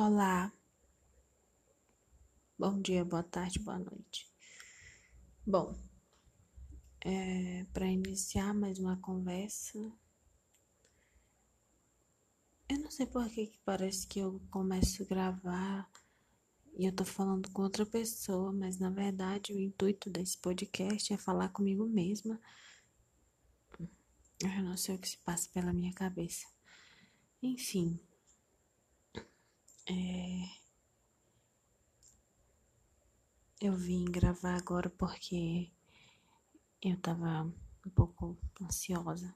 Olá, bom dia, boa tarde, boa noite. Bom, é, para iniciar mais uma conversa, eu não sei por que, parece que eu começo a gravar e eu tô falando com outra pessoa, mas na verdade o intuito desse podcast é falar comigo mesma. Eu não sei o que se passa pela minha cabeça. Enfim. É... Eu vim gravar agora porque eu tava um pouco ansiosa.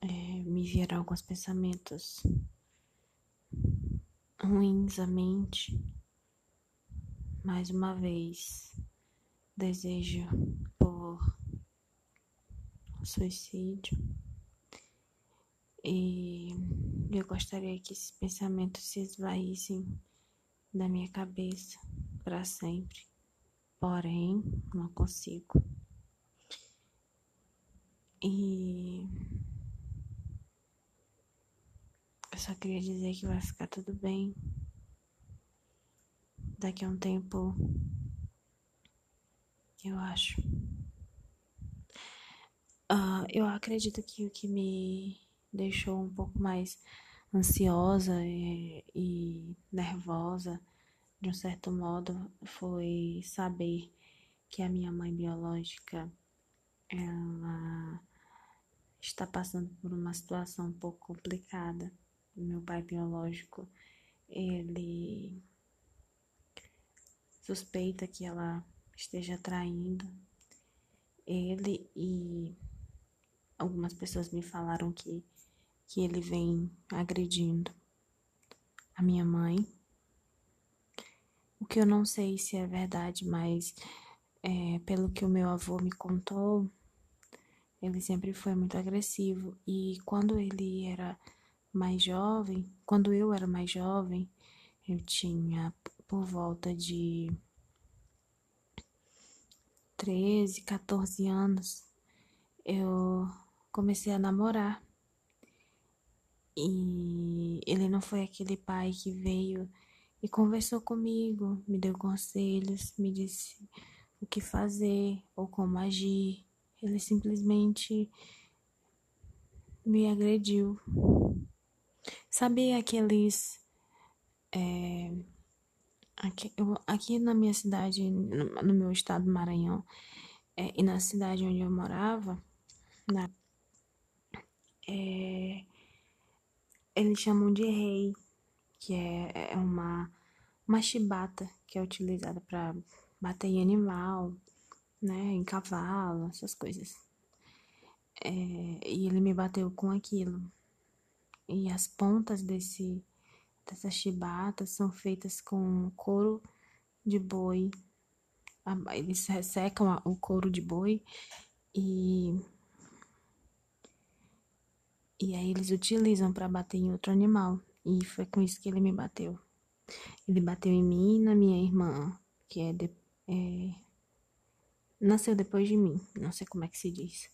É, me vieram alguns pensamentos ruins à mente. Mais uma vez, desejo por suicídio. E eu gostaria que esses pensamentos se esvaíssem da minha cabeça para sempre. Porém, não consigo. E eu só queria dizer que vai ficar tudo bem. Daqui a um tempo, eu acho. Uh, eu acredito que o que me deixou um pouco mais ansiosa e, e nervosa, de um certo modo, foi saber que a minha mãe biológica ela está passando por uma situação um pouco complicada. Meu pai biológico, ele suspeita que ela esteja traindo ele e algumas pessoas me falaram que que ele vem agredindo a minha mãe. O que eu não sei se é verdade, mas é, pelo que o meu avô me contou, ele sempre foi muito agressivo. E quando ele era mais jovem, quando eu era mais jovem, eu tinha por volta de 13, 14 anos, eu comecei a namorar e ele não foi aquele pai que veio e conversou comigo, me deu conselhos, me disse o que fazer ou como agir. Ele simplesmente me agrediu. Sabe aqueles. É, aqui, eu, aqui na minha cidade, no, no meu estado do Maranhão, é, e na cidade onde eu morava, na, é, eles chamam de rei, que é, é uma, uma chibata que é utilizada para bater em animal, né, em cavalo, essas coisas. É, e ele me bateu com aquilo. E as pontas desse dessas chibatas são feitas com couro de boi. Eles ressecam o couro de boi e e aí eles utilizam para bater em outro animal. E foi com isso que ele me bateu. Ele bateu em mim e na minha irmã, que é, de, é nasceu depois de mim, não sei como é que se diz.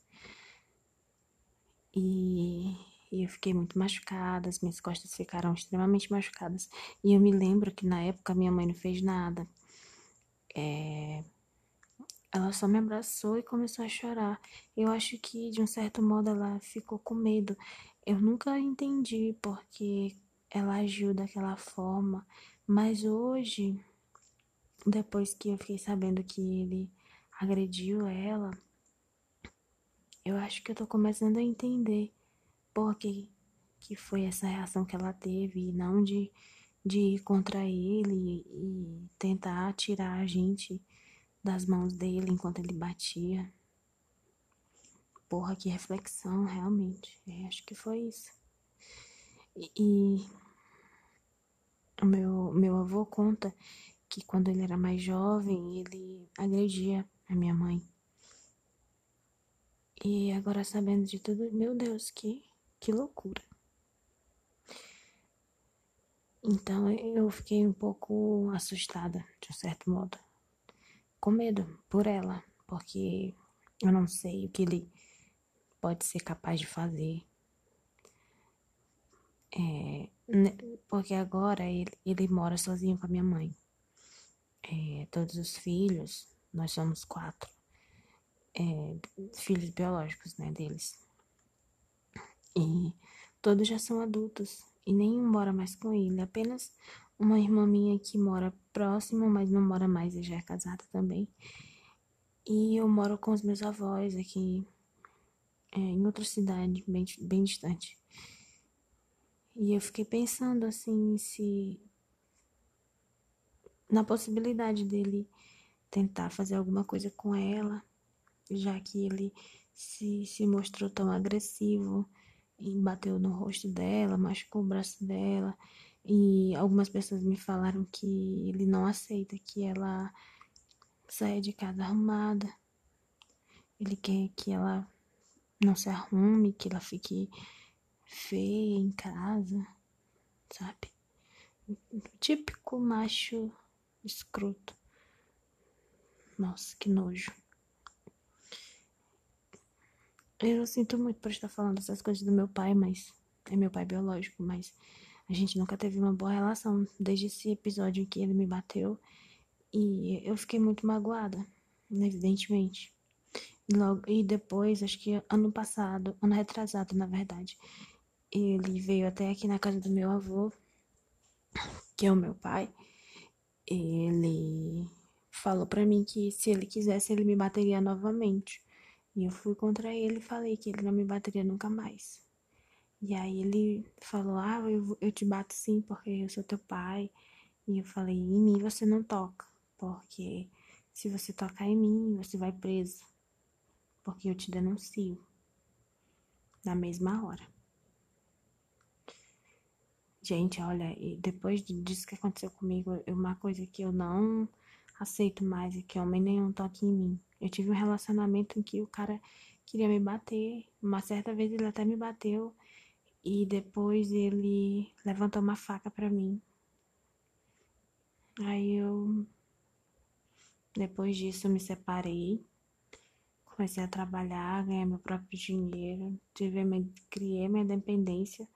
E, e, eu fiquei muito machucada, as minhas costas ficaram extremamente machucadas. E eu me lembro que na época minha mãe não fez nada. É, ela só me abraçou e começou a chorar. Eu acho que, de um certo modo, ela ficou com medo. Eu nunca entendi porque ela agiu daquela forma, mas hoje, depois que eu fiquei sabendo que ele agrediu ela, eu acho que eu tô começando a entender por que, que foi essa reação que ela teve, e não de, de ir contra ele e tentar tirar a gente das mãos dele enquanto ele batia. Porra, que reflexão, realmente. É, acho que foi isso. E, o meu, meu avô conta que quando ele era mais jovem, ele agredia a minha mãe. E agora sabendo de tudo, meu Deus, que, que loucura. Então eu fiquei um pouco assustada, de um certo modo com medo por ela, porque eu não sei o que ele pode ser capaz de fazer. É, Porque agora ele, ele mora sozinho com a minha mãe. É, todos os filhos, nós somos quatro, é, filhos biológicos, né, deles. E todos já são adultos e nenhum mora mais com ele, apenas uma irmã minha que mora próximo, mas não mora mais e já é casada também. E eu moro com os meus avós aqui é, em outra cidade, bem, bem distante. E eu fiquei pensando assim, se. na possibilidade dele tentar fazer alguma coisa com ela, já que ele se, se mostrou tão agressivo e bateu no rosto dela, machucou o braço dela. E algumas pessoas me falaram que ele não aceita que ela saia de casa arrumada. Ele quer que ela não se arrume, que ela fique feia em casa, sabe? Típico macho escroto. Nossa, que nojo. Eu sinto muito por estar falando essas coisas do meu pai, mas é meu pai biológico, mas a gente nunca teve uma boa relação desde esse episódio em que ele me bateu e eu fiquei muito magoada, evidentemente. E, logo, e depois, acho que ano passado, ano retrasado, na verdade, ele veio até aqui na casa do meu avô, que é o meu pai. Ele falou para mim que se ele quisesse, ele me bateria novamente. E eu fui contra ele e falei que ele não me bateria nunca mais. E aí ele falou: Ah, eu, eu te bato sim, porque eu sou teu pai. E eu falei: Em mim você não toca, porque se você tocar em mim, você vai preso. Porque eu te denuncio. Na mesma hora. Gente, olha, e depois disso que aconteceu comigo, uma coisa que eu não aceito mais é que homem nenhum toque em mim. Eu tive um relacionamento em que o cara queria me bater. Uma certa vez ele até me bateu e depois ele levantou uma faca para mim. Aí eu depois disso eu me separei, comecei a trabalhar, ganhar meu próprio dinheiro, tive, criei minha dependência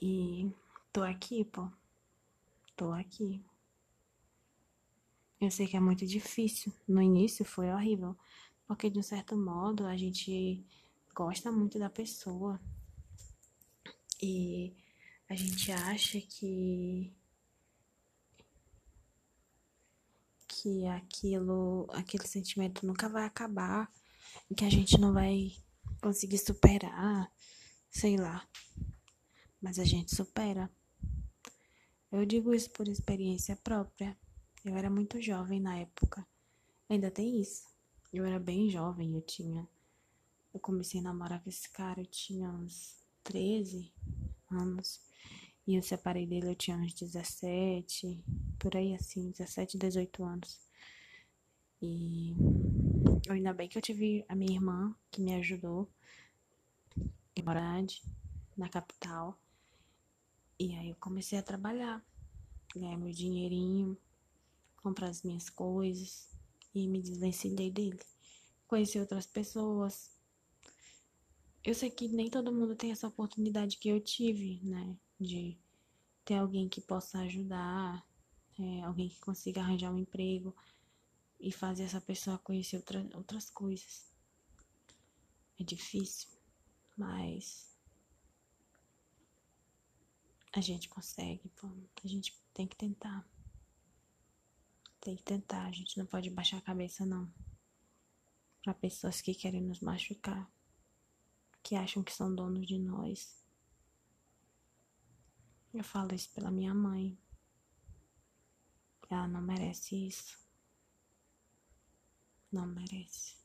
e tô aqui, pô. Tô aqui. Eu sei que é muito difícil. No início foi horrível. Porque, de um certo modo, a gente gosta muito da pessoa. E a gente acha que. Que aquilo, aquele sentimento nunca vai acabar. Que a gente não vai conseguir superar. Sei lá. Mas a gente supera. Eu digo isso por experiência própria. Eu era muito jovem na época. Ainda tem isso. Eu era bem jovem, eu tinha. Eu comecei a namorar com esse cara, eu tinha uns 13 anos. E eu separei dele, eu tinha uns 17, por aí assim, 17, 18 anos. E ainda bem que eu tive a minha irmã que me ajudou em Morade, na capital. E aí eu comecei a trabalhar, ganhar meu dinheirinho comprar as minhas coisas e me desvencilhei dele. Conheci outras pessoas. Eu sei que nem todo mundo tem essa oportunidade que eu tive, né? De ter alguém que possa ajudar, é, alguém que consiga arranjar um emprego e fazer essa pessoa conhecer outra, outras coisas. É difícil, mas a gente consegue, pô. a gente tem que tentar. Tem que tentar, a gente não pode baixar a cabeça, não. Para pessoas que querem nos machucar, que acham que são donos de nós. Eu falo isso pela minha mãe. Ela não merece isso. Não merece.